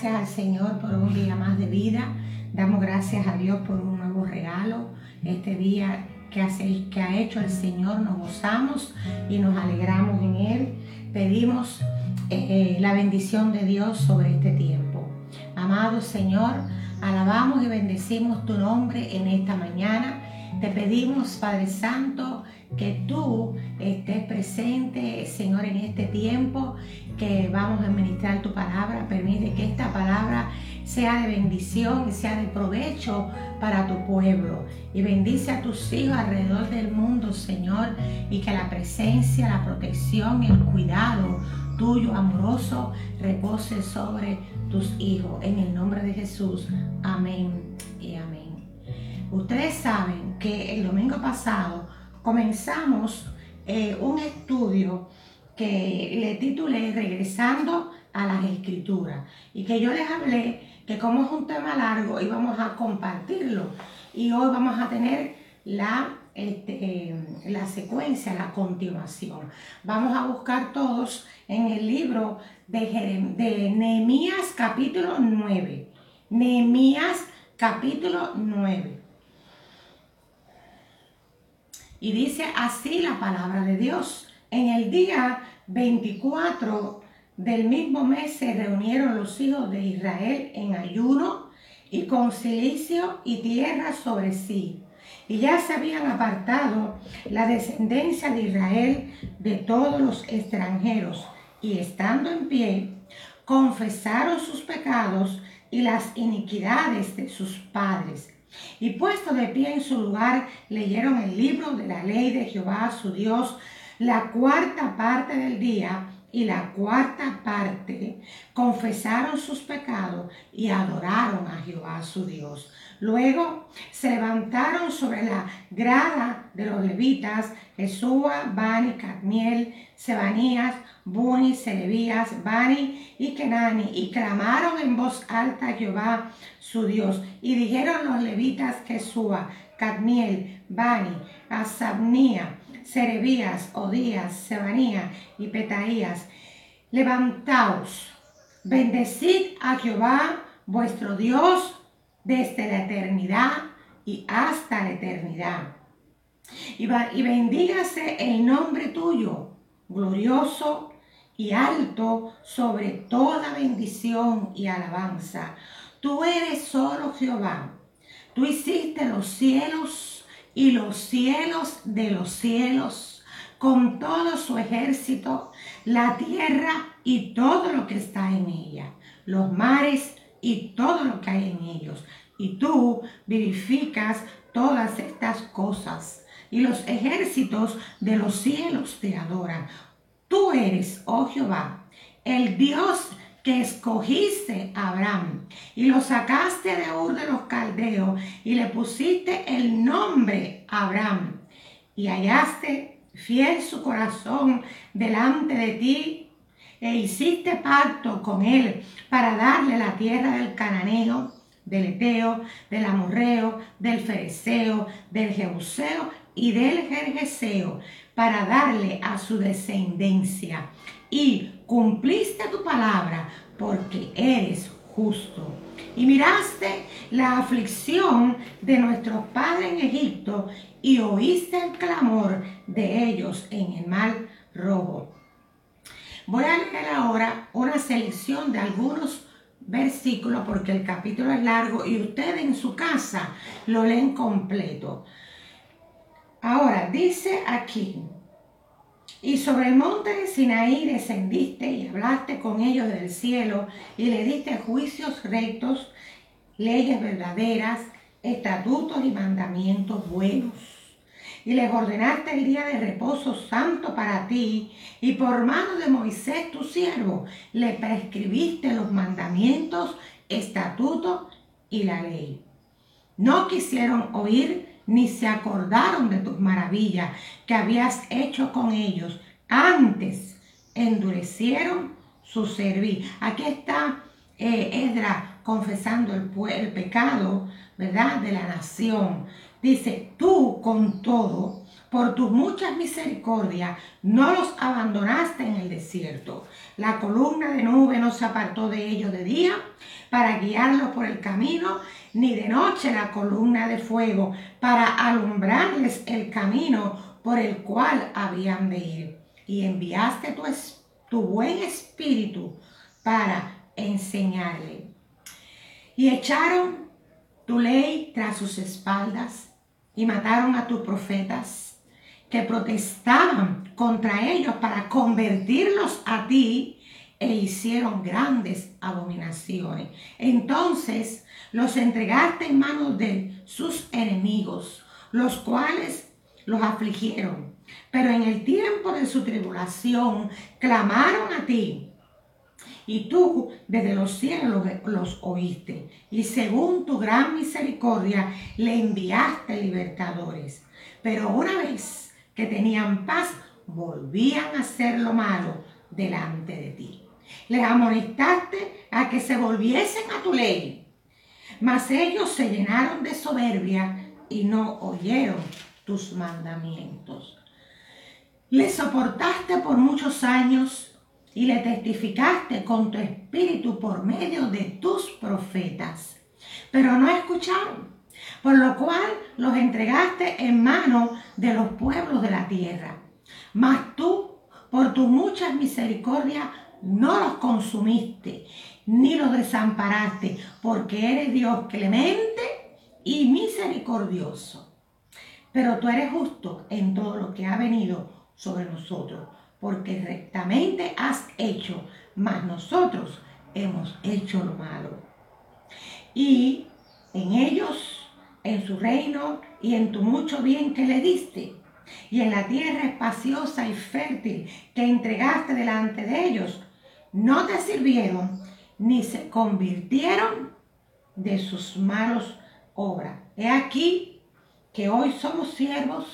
Gracias al Señor por un día más de vida. Damos gracias a Dios por un nuevo regalo. Este día que, hace, que ha hecho el Señor, nos gozamos y nos alegramos en Él. Pedimos eh, la bendición de Dios sobre este tiempo. Amado Señor, alabamos y bendecimos tu nombre en esta mañana. Te pedimos, Padre Santo, que tú estés presente, Señor, en este tiempo que vamos a administrar tu palabra. Permite que esta palabra sea de bendición y sea de provecho para tu pueblo. Y bendice a tus hijos alrededor del mundo, Señor, y que la presencia, la protección el cuidado tuyo amoroso repose sobre tus hijos. En el nombre de Jesús. Amén y amén. Ustedes saben que el domingo pasado comenzamos eh, un estudio que le titulé Regresando a las Escrituras y que yo les hablé que como es un tema largo íbamos a compartirlo y hoy vamos a tener la, este, la secuencia, la continuación. Vamos a buscar todos en el libro de, de Nehemías capítulo 9. Nehemías capítulo 9. Y dice así la palabra de Dios. En el día 24 del mismo mes se reunieron los hijos de Israel en ayuno y con silicio y tierra sobre sí. Y ya se habían apartado la descendencia de Israel de todos los extranjeros. Y estando en pie, confesaron sus pecados y las iniquidades de sus padres y puesto de pie en su lugar, leyeron el libro de la ley de Jehová su Dios la cuarta parte del día y la cuarta parte confesaron sus pecados y adoraron a Jehová su Dios. Luego se levantaron sobre la grada de los levitas Jesúa, Bani, Cadmiel, Sebanías, Buni, Serebías, Bani y Kenani, y clamaron en voz alta a Jehová su Dios. Y dijeron los levitas Jesúa, Cadmiel, Bani, Asabnía, Serebías, Odías, Sebanía y Petaías, levantaos, bendecid a Jehová vuestro Dios desde la eternidad y hasta la eternidad. Y, y bendígase el nombre tuyo, glorioso y alto sobre toda bendición y alabanza. Tú eres solo Jehová. Tú hiciste los cielos y los cielos de los cielos con todo su ejército, la tierra y todo lo que está en ella, los mares y todo lo que hay en ellos. Y tú vivificas todas estas cosas. Y los ejércitos de los cielos te adoran. Tú eres, oh Jehová, el Dios que escogiste a Abraham y lo sacaste de Ur de los Caldeos y le pusiste el nombre Abraham y hallaste fiel su corazón delante de ti e hiciste pacto con él para darle la tierra del cananeo, del eteo, del amorreo, del fereceo, del jebuseo y del jerjeseo, para darle a su descendencia. Y cumpliste tu palabra porque eres justo. Y miraste la aflicción de nuestros padres en Egipto y oíste el clamor de ellos en el mar rojo. Voy a leer ahora una selección de algunos versículos porque el capítulo es largo y ustedes en su casa lo leen completo. Ahora, dice aquí, y sobre el monte de Sinaí descendiste y hablaste con ellos del cielo y le diste juicios rectos, leyes verdaderas, estatutos y mandamientos buenos y les ordenaste el día de reposo santo para ti, y por mano de Moisés tu siervo le prescribiste los mandamientos, estatutos y la ley. No quisieron oír ni se acordaron de tus maravillas que habías hecho con ellos. Antes endurecieron su servir. Aquí está eh, Esdra confesando el, el pecado, ¿verdad?, de la nación. Dice, tú con todo por tus muchas misericordias, no los abandonaste en el desierto. La columna de nube no se apartó de ellos de día para guiarlos por el camino, ni de noche la columna de fuego para alumbrarles el camino por el cual habían de ir. Y enviaste tu, tu buen espíritu para enseñarle. Y echaron tu ley tras sus espaldas y mataron a tus profetas que protestaban contra ellos para convertirlos a ti e hicieron grandes abominaciones. Entonces los entregaste en manos de sus enemigos, los cuales los afligieron. Pero en el tiempo de su tribulación clamaron a ti. Y tú desde los cielos los oíste. Y según tu gran misericordia le enviaste libertadores. Pero una vez que tenían paz, volvían a hacer lo malo delante de ti. Les amonestaste a que se volviesen a tu ley. Mas ellos se llenaron de soberbia y no oyeron tus mandamientos. Le soportaste por muchos años y le testificaste con tu espíritu por medio de tus profetas, pero no escucharon, por lo cual los entregaste en manos de los pueblos de la tierra. Mas tú, por tu muchas misericordias, no los consumiste, ni los desamparaste, porque eres Dios clemente y misericordioso pero tú eres justo en todo lo que ha venido sobre nosotros, porque rectamente has hecho, mas nosotros hemos hecho lo malo. Y en ellos, en su reino y en tu mucho bien que le diste, y en la tierra espaciosa y fértil que entregaste delante de ellos, no te sirvieron ni se convirtieron de sus malos obras. He aquí que hoy somos siervos.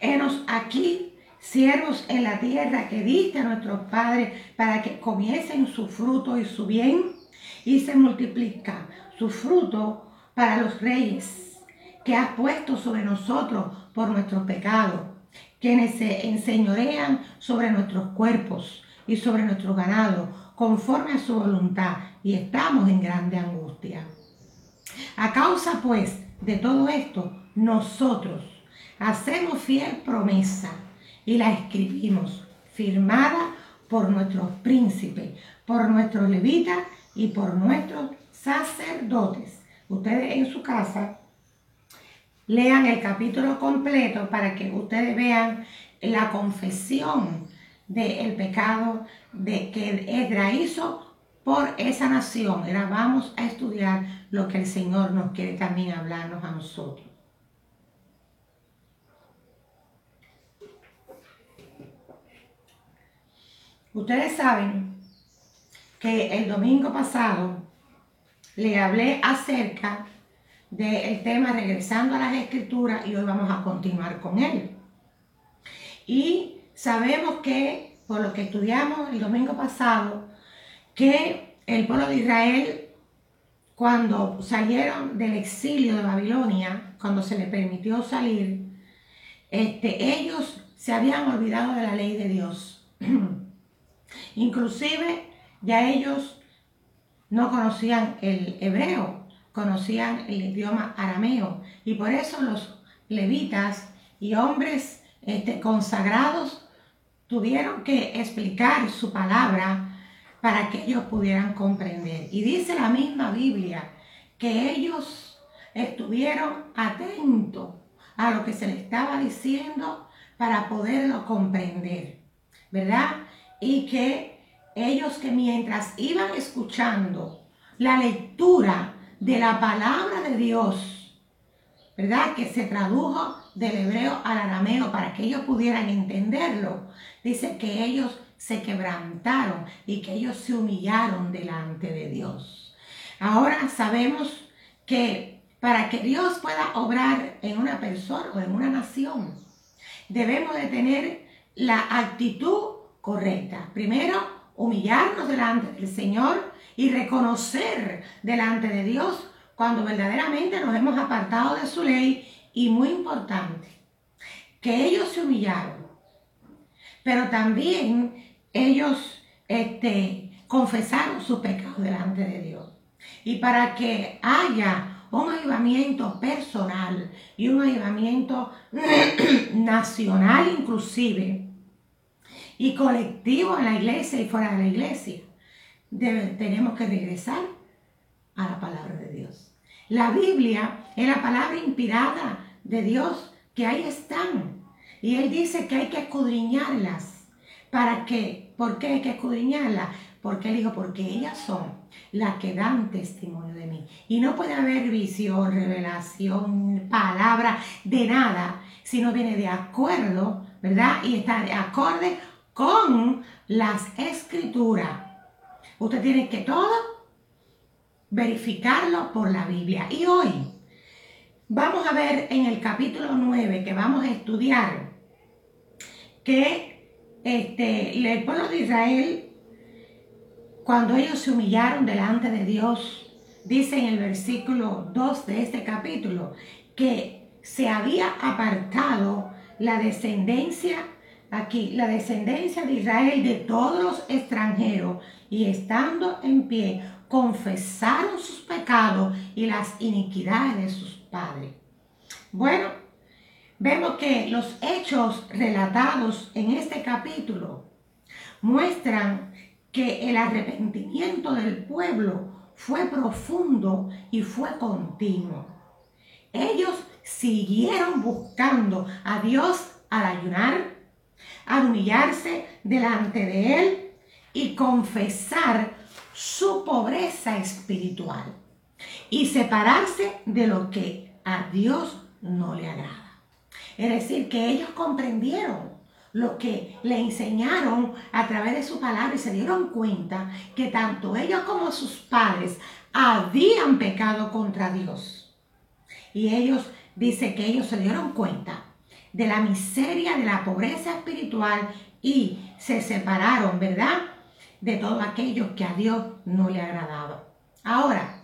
Henos aquí, siervos en la tierra que diste a nuestros padres para que comiesen su fruto y su bien y se multiplica su fruto para los reyes que has puesto sobre nosotros por nuestros pecados, quienes se enseñorean sobre nuestros cuerpos y sobre nuestro ganado, conforme a su voluntad, y estamos en grande angustia. A causa, pues, de todo esto, nosotros hacemos fiel promesa y la escribimos, firmada por nuestros príncipes, por nuestros levitas y por nuestros sacerdotes. Ustedes en su casa lean el capítulo completo para que ustedes vean la confesión del pecado de que Edra hizo por esa nación. Ahora vamos a estudiar lo que el Señor nos quiere también hablarnos a nosotros. Ustedes saben que el domingo pasado le hablé acerca del tema regresando a las escrituras y hoy vamos a continuar con él. Y sabemos que, por lo que estudiamos el domingo pasado, que el pueblo de Israel, cuando salieron del exilio de Babilonia, cuando se les permitió salir, este, ellos se habían olvidado de la ley de Dios. Inclusive ya ellos no conocían el hebreo, conocían el idioma arameo y por eso los levitas y hombres este, consagrados tuvieron que explicar su palabra para que ellos pudieran comprender. Y dice la misma Biblia que ellos estuvieron atentos a lo que se les estaba diciendo para poderlo comprender, ¿verdad? y que ellos que mientras iban escuchando la lectura de la palabra de Dios, ¿verdad? Que se tradujo del hebreo al arameo para que ellos pudieran entenderlo, dice que ellos se quebrantaron y que ellos se humillaron delante de Dios. Ahora sabemos que para que Dios pueda obrar en una persona o en una nación, debemos de tener la actitud correcta. Primero, humillarnos delante del Señor y reconocer delante de Dios cuando verdaderamente nos hemos apartado de su ley y muy importante, que ellos se humillaron, pero también ellos este, confesaron sus pecados delante de Dios. Y para que haya un avivamiento personal y un avivamiento nacional inclusive y colectivo en la iglesia y fuera de la iglesia, tenemos que regresar a la palabra de Dios. La Biblia es la palabra inspirada de Dios que ahí están. Y Él dice que hay que escudriñarlas. ¿Para qué? ¿Por qué hay que escudriñarlas? Porque Él dijo, porque ellas son las que dan testimonio de mí. Y no puede haber visión, revelación, palabra de nada, si no viene de acuerdo, ¿verdad? Y está de acorde con las escrituras. Usted tiene que todo verificarlo por la Biblia. Y hoy vamos a ver en el capítulo 9 que vamos a estudiar que este, el pueblo de Israel cuando ellos se humillaron delante de Dios, dice en el versículo 2 de este capítulo, que se había apartado la descendencia, aquí, la descendencia de Israel de todos los extranjeros, y estando en pie, confesaron sus pecados y las iniquidades de sus padres. Bueno, vemos que los hechos relatados en este capítulo muestran que el arrepentimiento del pueblo fue profundo y fue continuo. Ellos siguieron buscando a Dios al ayunar, al humillarse delante de Él y confesar su pobreza espiritual y separarse de lo que a Dios no le agrada. Es decir, que ellos comprendieron lo que le enseñaron a través de su palabra y se dieron cuenta que tanto ellos como sus padres habían pecado contra Dios. Y ellos, dice que ellos se dieron cuenta de la miseria, de la pobreza espiritual y se separaron, ¿verdad? De todo aquello que a Dios no le agradaba. Ahora,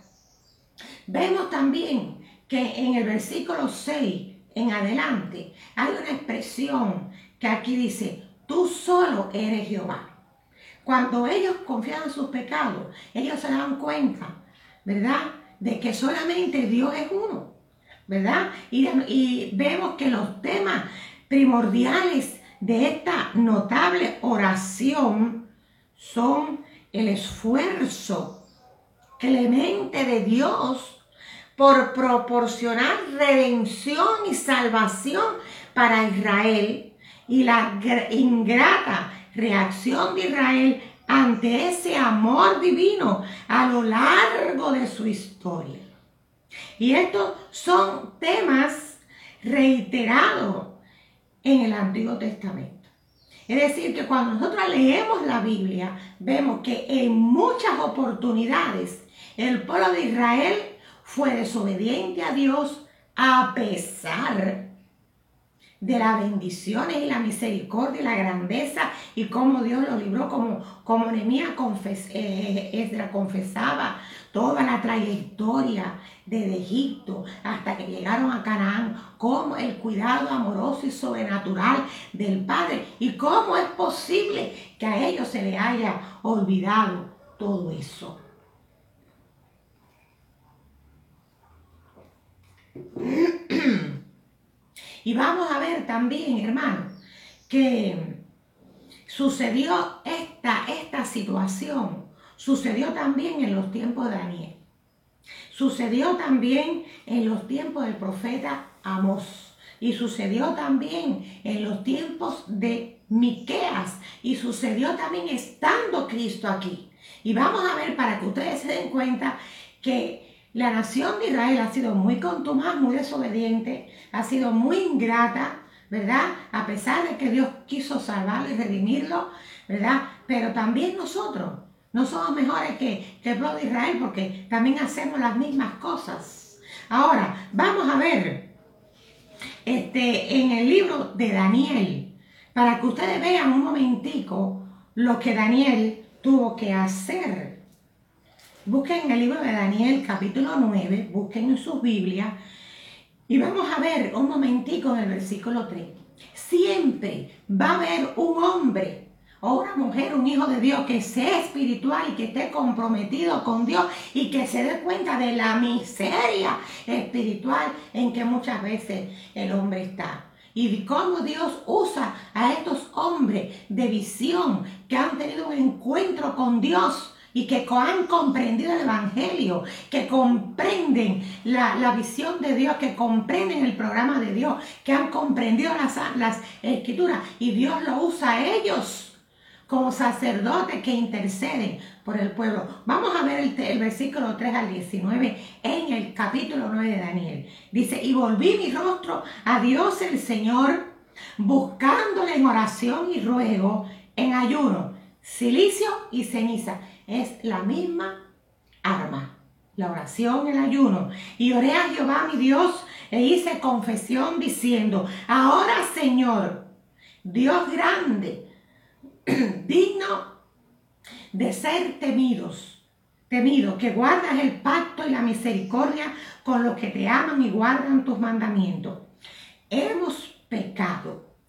vemos también que en el versículo 6 en adelante hay una expresión que aquí dice, tú solo eres Jehová. Cuando ellos confían en sus pecados, ellos se dan cuenta, ¿verdad? De que solamente Dios es uno, ¿verdad? Y vemos que los temas primordiales de esta notable oración son el esfuerzo clemente de Dios por proporcionar redención y salvación para Israel y la ingrata reacción de Israel ante ese amor divino a lo largo de su historia. Y estos son temas reiterados en el Antiguo Testamento. Es decir, que cuando nosotros leemos la Biblia, vemos que en muchas oportunidades el pueblo de Israel fue desobediente a Dios a pesar de las bendiciones y la misericordia y la grandeza y cómo Dios lo libró, como, como Nehemías eh, confesaba toda la trayectoria desde Egipto hasta que llegaron a Canaán, como el cuidado amoroso y sobrenatural del Padre y cómo es posible que a ellos se les haya olvidado todo eso. Y vamos a ver también, hermano, que sucedió esta, esta situación, sucedió también en los tiempos de Daniel. Sucedió también en los tiempos del profeta Amós. Y sucedió también en los tiempos de Miqueas. Y sucedió también estando Cristo aquí. Y vamos a ver para que ustedes se den cuenta que la nación de Israel ha sido muy contumaz, muy desobediente, ha sido muy ingrata, ¿verdad? A pesar de que Dios quiso salvarlo y redimirlo, ¿verdad? Pero también nosotros no somos mejores que, el pueblo de Israel porque también hacemos las mismas cosas. Ahora, vamos a ver este, en el libro de Daniel, para que ustedes vean un momentico lo que Daniel tuvo que hacer Busquen el libro de Daniel capítulo 9, busquen en sus Biblias y vamos a ver un momentico en el versículo 3. siempre va a haber un hombre o una mujer, un hijo de Dios que sea espiritual y que esté comprometido con Dios y que se dé cuenta de la miseria espiritual en que muchas veces el hombre está. Y cómo Dios usa a estos hombres de visión que han tenido un encuentro con Dios y que han comprendido el Evangelio, que comprenden la, visión de Dios, que comprenden el programa de Dios, que han comprendido las, las escrituras y Dios lo usa a ellos como sacerdotes que interceden por el pueblo. Vamos a ver el, versículo 3 al 19 en el capítulo 9 de Daniel. Dice, y volví mi rostro a Dios el Señor, buscándole en oración y ruego, en ayuno, silicio y ceniza. Es la misma arma la oración, el ayuno. Y oré a Jehová mi Dios e hice confesión diciendo, ahora Señor, Dios grande, digno de ser temidos, temido, que guardas el pacto y la misericordia con los que te aman y guardan tus mandamientos. Hemos pecado,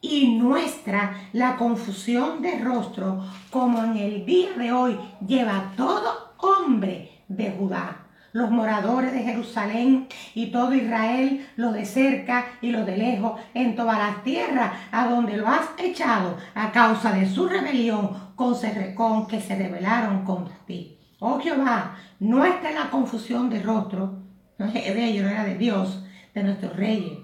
y nuestra la confusión de rostro, como en el día de hoy lleva todo hombre de Judá los moradores de Jerusalén y todo Israel, lo de cerca y lo de lejos, en todas las tierras a donde lo has echado a causa de su rebelión con, que se rebelaron contra ti. Oh Jehová, en la confusión de rostro, de ellos, no era de Dios, de nuestros reyes,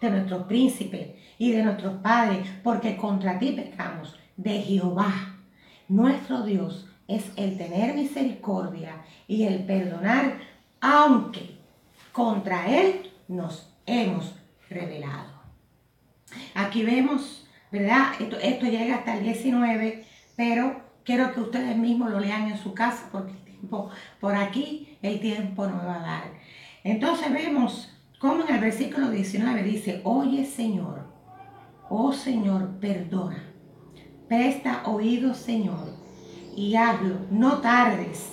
de nuestros príncipes y de nuestros padres, porque contra ti pecamos, de Jehová, nuestro Dios, es el tener misericordia y el perdonar, aunque contra Él nos hemos rebelado. Aquí vemos, ¿verdad? Esto, esto llega hasta el 19, pero quiero que ustedes mismos lo lean en su casa porque el tiempo, por aquí el tiempo no va a dar. Entonces vemos cómo en el versículo 19 dice, oye Señor, oh Señor, perdona, presta oído Señor y hazlo, no tardes,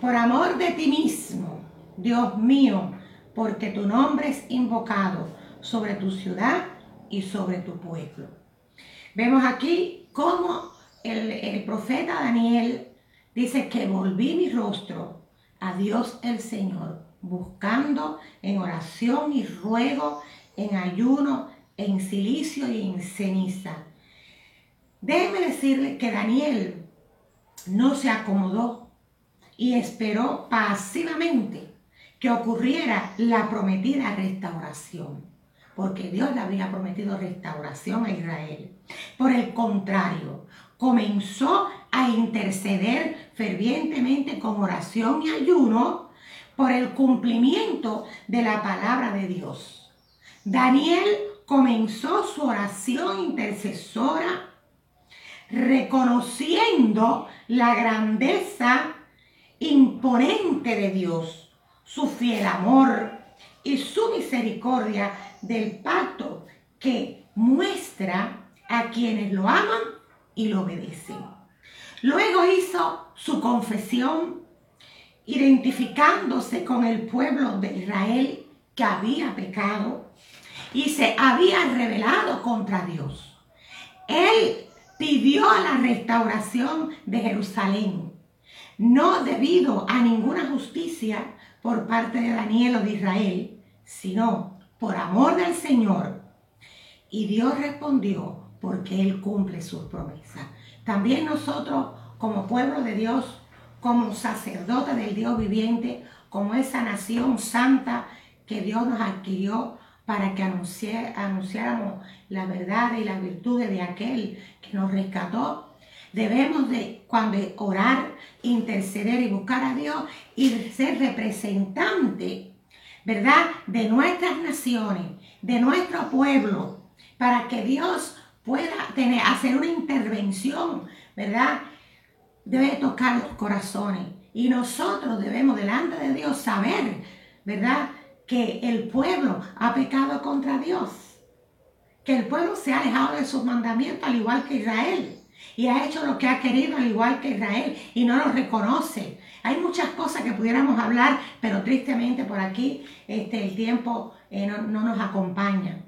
por amor de ti mismo, Dios mío, porque tu nombre es invocado sobre tu ciudad y sobre tu pueblo. Vemos aquí cómo el, el profeta Daniel dice que volví mi rostro a Dios el Señor, buscando en oración y ruego, en ayuno, en silicio y en ceniza. Déjeme decirle que Daniel no se acomodó y esperó pasivamente que ocurriera la prometida restauración, porque Dios le había prometido restauración a Israel. Por el contrario, comenzó a interceder fervientemente con oración y ayuno por el cumplimiento de la palabra de Dios. Daniel comenzó su oración intercesora reconociendo la grandeza imponente de Dios, su fiel amor y su misericordia del pacto que muestra a quienes lo aman y lo obedecen. Luego hizo su confesión identificándose con el pueblo de Israel que había pecado y se había rebelado contra Dios. Él pidió la restauración de Jerusalén, no debido a ninguna justicia por parte de Daniel o de Israel, sino por amor del Señor. Y Dios respondió porque Él cumple sus promesas. También nosotros, como pueblo de Dios, como sacerdote del Dios viviente, como esa nación santa que Dios nos adquirió para que anunciáramos la verdad y las virtudes de aquel que nos rescató. Debemos de, cuando orar, interceder y buscar a Dios y ser representante, ¿verdad? De nuestras naciones, de nuestro pueblo, para que Dios pueda tener, hacer una intervención, ¿verdad? Debe tocar los corazones. Y nosotros debemos delante de Dios saber, ¿verdad? Que el pueblo ha pecado contra Dios. Que el pueblo se ha alejado de sus mandamientos al igual que Israel. Y ha hecho lo que ha querido al igual que Israel y no lo reconoce. Hay muchas cosas que pudiéramos hablar, pero tristemente por aquí este, el tiempo eh, no, no nos acompaña.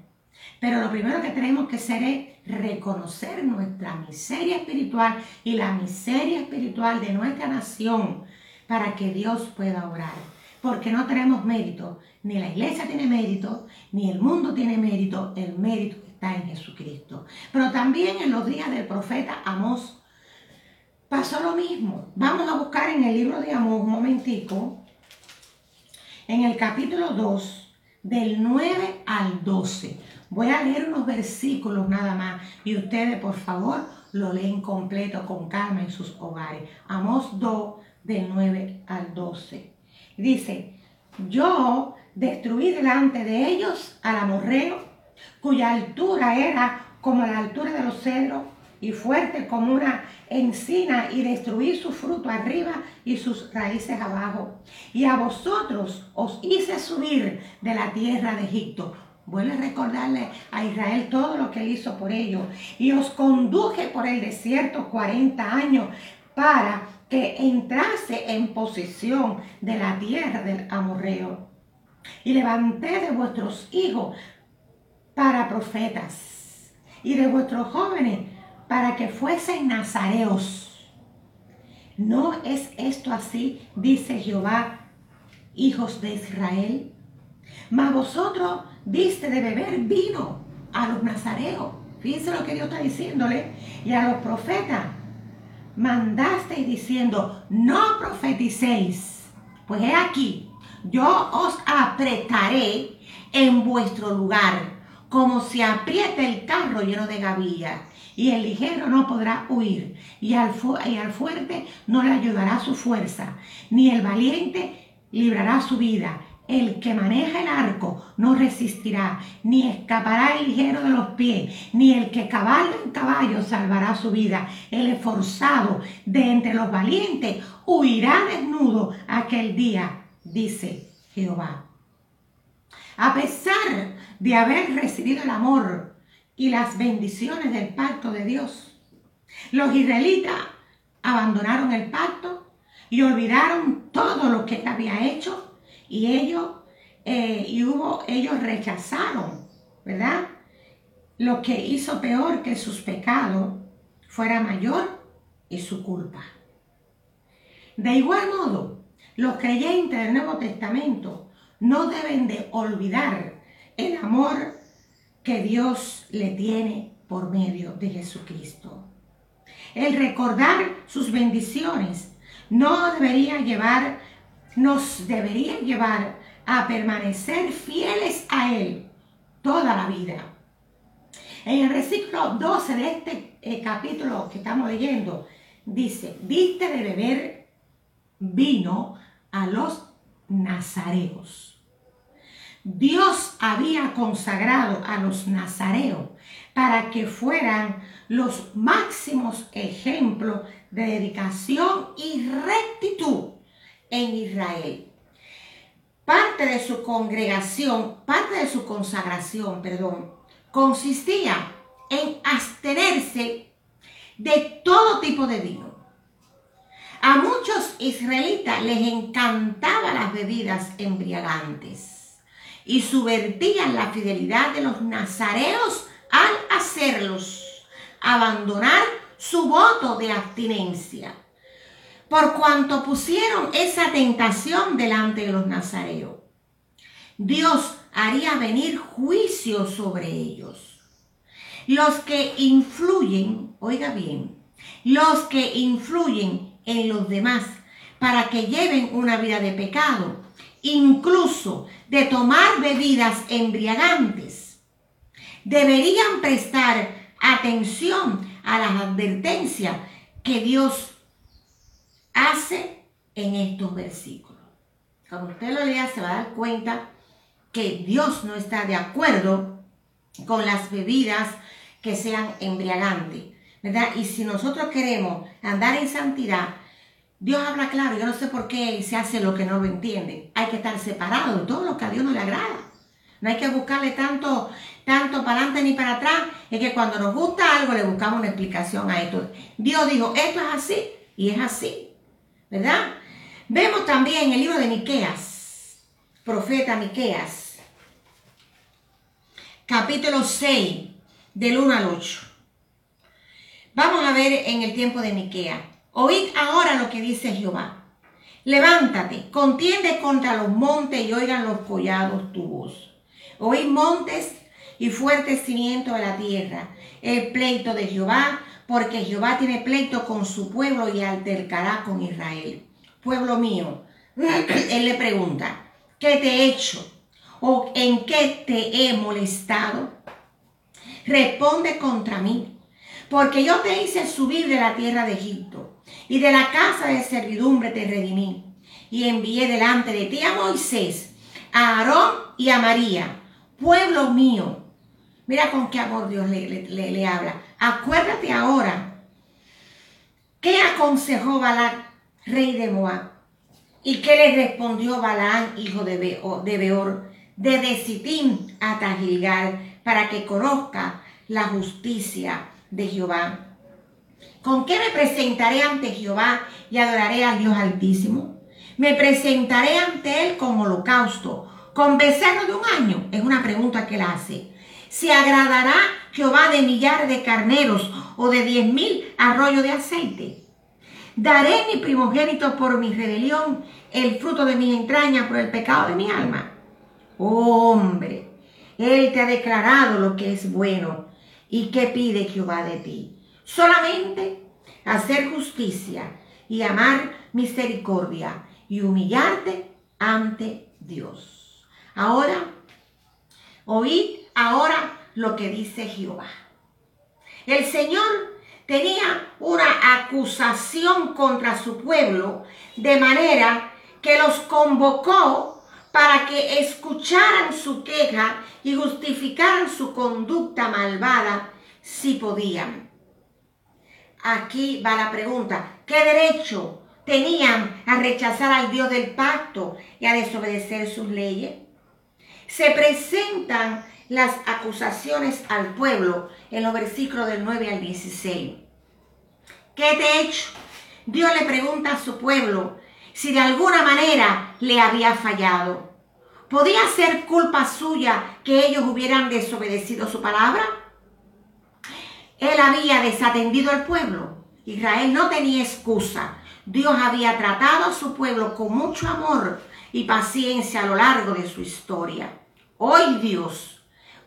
Pero lo primero que tenemos que hacer es reconocer nuestra miseria espiritual y la miseria espiritual de nuestra nación para que Dios pueda obrar. Porque no tenemos mérito, ni la iglesia tiene mérito, ni el mundo tiene mérito, el mérito está en Jesucristo. Pero también en los días del profeta Amós pasó lo mismo. Vamos a buscar en el libro de Amós un momentico, en el capítulo 2, del 9 al 12. Voy a leer unos versículos nada más y ustedes por favor lo leen completo con calma en sus hogares. Amós 2 del 9 al 12. Dice, yo destruí delante de ellos al amorreo, cuya altura era como la altura de los cedros y fuerte como una encina y destruí su fruto arriba y sus raíces abajo. Y a vosotros os hice subir de la tierra de Egipto Vuelve a recordarle a Israel todo lo que él hizo por ellos. Y os conduje por el desierto 40 años para que entrase en posesión de la tierra del amorreo. Y levanté de vuestros hijos para profetas y de vuestros jóvenes para que fuesen nazareos. ¿No es esto así? Dice Jehová, hijos de Israel. Mas vosotros diste de beber vino a los nazareos. Fíjense lo que Dios está diciéndole. Y a los profetas mandaste diciendo, no profeticéis. Pues he aquí, yo os apretaré en vuestro lugar, como se aprieta el carro lleno de gavillas, y el ligero no podrá huir, y al, y al fuerte no le ayudará su fuerza, ni el valiente librará su vida, el que maneja el arco no resistirá, ni escapará el ligero de los pies, ni el que cabalga en caballo salvará su vida. El esforzado de entre los valientes huirá desnudo aquel día, dice Jehová. A pesar de haber recibido el amor y las bendiciones del pacto de Dios, los israelitas abandonaron el pacto y olvidaron todo lo que había hecho y ellos, eh, y hubo, ellos rechazaron, ¿verdad? Lo que hizo peor que sus pecados fuera mayor y su culpa. De igual modo, los creyentes del Nuevo Testamento no deben de olvidar el amor que Dios le tiene por medio de Jesucristo. El recordar sus bendiciones no debería llevar nos debería llevar a permanecer fieles a Él toda la vida. En el versículo 12 de este eh, capítulo que estamos leyendo, dice, diste de beber vino a los nazareos. Dios había consagrado a los nazareos para que fueran los máximos ejemplos de dedicación y rectitud en Israel. Parte de su congregación, parte de su consagración, perdón, consistía en abstenerse de todo tipo de vino. A muchos israelitas les encantaban las bebidas embriagantes y subvertían la fidelidad de los nazareos al hacerlos abandonar su voto de abstinencia por cuanto pusieron esa tentación delante de los nazareos. Dios haría venir juicio sobre ellos. Los que influyen, oiga bien, los que influyen en los demás para que lleven una vida de pecado, incluso de tomar bebidas embriagantes, deberían prestar atención a las advertencias que Dios hace en estos versículos. Cuando usted lo lea se va a dar cuenta que Dios no está de acuerdo con las bebidas que sean embriagantes, ¿verdad? Y si nosotros queremos andar en santidad, Dios habla claro, yo no sé por qué se hace lo que no lo entiende. Hay que estar separado de todo lo que a Dios no le agrada. No hay que buscarle tanto, tanto para adelante ni para atrás. Es que cuando nos gusta algo le buscamos una explicación a esto. Dios dijo, esto es así y es así. ¿Verdad? Vemos también el libro de Miqueas, profeta Miqueas, capítulo 6, del 1 al 8. Vamos a ver en el tiempo de Miqueas. Oíd ahora lo que dice Jehová. Levántate, contiende contra los montes y oigan los collados tu voz. Oíd montes y fuertes cimientos de la tierra, el pleito de Jehová, porque Jehová tiene pleito con su pueblo y altercará con Israel. Pueblo mío, él le pregunta, ¿qué te he hecho? ¿O en qué te he molestado? Responde contra mí, porque yo te hice subir de la tierra de Egipto y de la casa de servidumbre te redimí y envié delante de ti a Moisés, a Aarón y a María, pueblo mío. Mira con qué amor Dios le, le, habla. Acuérdate ahora. ¿Qué aconsejó Balac, rey de Moab? ¿Y qué le respondió Balaán, hijo de, de Beor, Sitín hasta Gilgal, para que conozca la justicia de Jehová? ¿Con qué me presentaré ante Jehová y adoraré al Dios Altísimo? Me presentaré ante Él con holocausto, con becerro de un año. Es una pregunta que él hace. ¿Se agradará Jehová de millares de carneros o de diez mil arroyos de aceite? ¿Daré mi primogénito por mi rebelión, el fruto de mis entrañas por el pecado de mi alma? hombre, Él te ha declarado lo que es bueno. ¿Y qué pide Jehová de ti? Solamente hacer justicia y amar misericordia y humillarte ante Dios. Ahora, oíd ahora lo que dice Jehová. El Señor tenía una acusación contra su pueblo de manera que los convocó para que escucharan su queja y justificaran su conducta malvada si podían. Aquí va la pregunta, ¿qué derecho tenían a rechazar al Dios del pacto y a desobedecer sus leyes? Se presentan las acusaciones al pueblo en los versículos del 9 al 16. ¿Qué te he hecho? Dios le pregunta a su pueblo si de alguna manera le había fallado. ¿Podía ser culpa suya que ellos hubieran desobedecido su palabra? Él había desatendido al pueblo. Israel no tenía excusa. Dios había tratado a su pueblo con mucho amor y paciencia a lo largo de su historia. Hoy Dios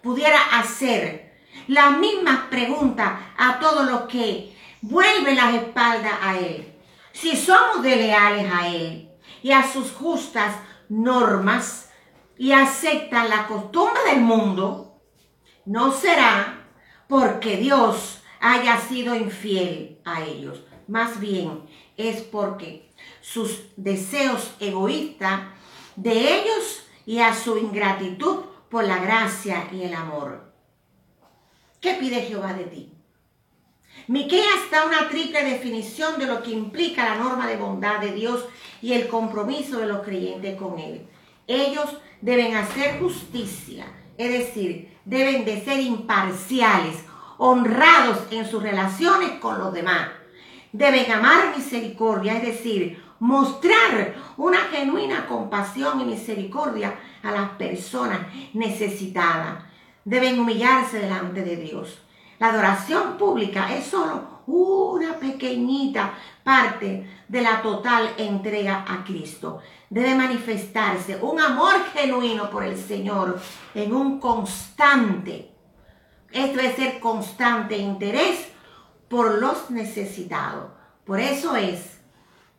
pudiera hacer las mismas preguntas a todos los que vuelven las espaldas a Él. Si somos leales a Él y a sus justas normas y aceptan la costumbre del mundo, no será porque Dios haya sido infiel a ellos. Más bien es porque sus deseos egoístas de ellos y a su ingratitud por la gracia y el amor. ¿Qué pide Jehová de ti? Miqueas da una triple definición de lo que implica la norma de bondad de Dios y el compromiso de los creyentes con Él. Ellos deben hacer justicia, es decir, deben de ser imparciales, honrados en sus relaciones con los demás. Deben amar misericordia, es decir, mostrar una genuina compasión y misericordia a las personas necesitadas. Deben humillarse delante de Dios. La adoración pública es solo una pequeñita parte de la total entrega a Cristo. Debe manifestarse un amor genuino por el Señor en un constante, esto es ser constante interés por los necesitados. Por eso es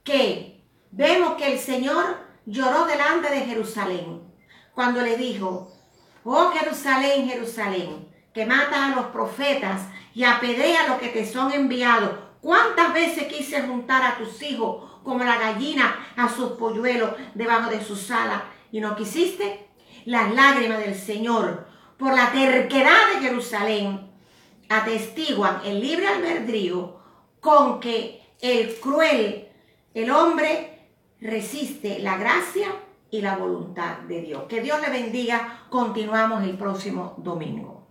que vemos que el Señor lloró delante de Jerusalén cuando le dijo, oh Jerusalén, Jerusalén, que matas a los profetas y apedrea a los que te son enviados. ¿Cuántas veces quise juntar a tus hijos como la gallina a sus polluelos debajo de sus alas y no quisiste? Las lágrimas del Señor por la terquedad de Jerusalén atestiguan el libre albedrío con que el cruel, el hombre, resiste la gracia y la voluntad de Dios. Que Dios le bendiga. Continuamos el próximo domingo.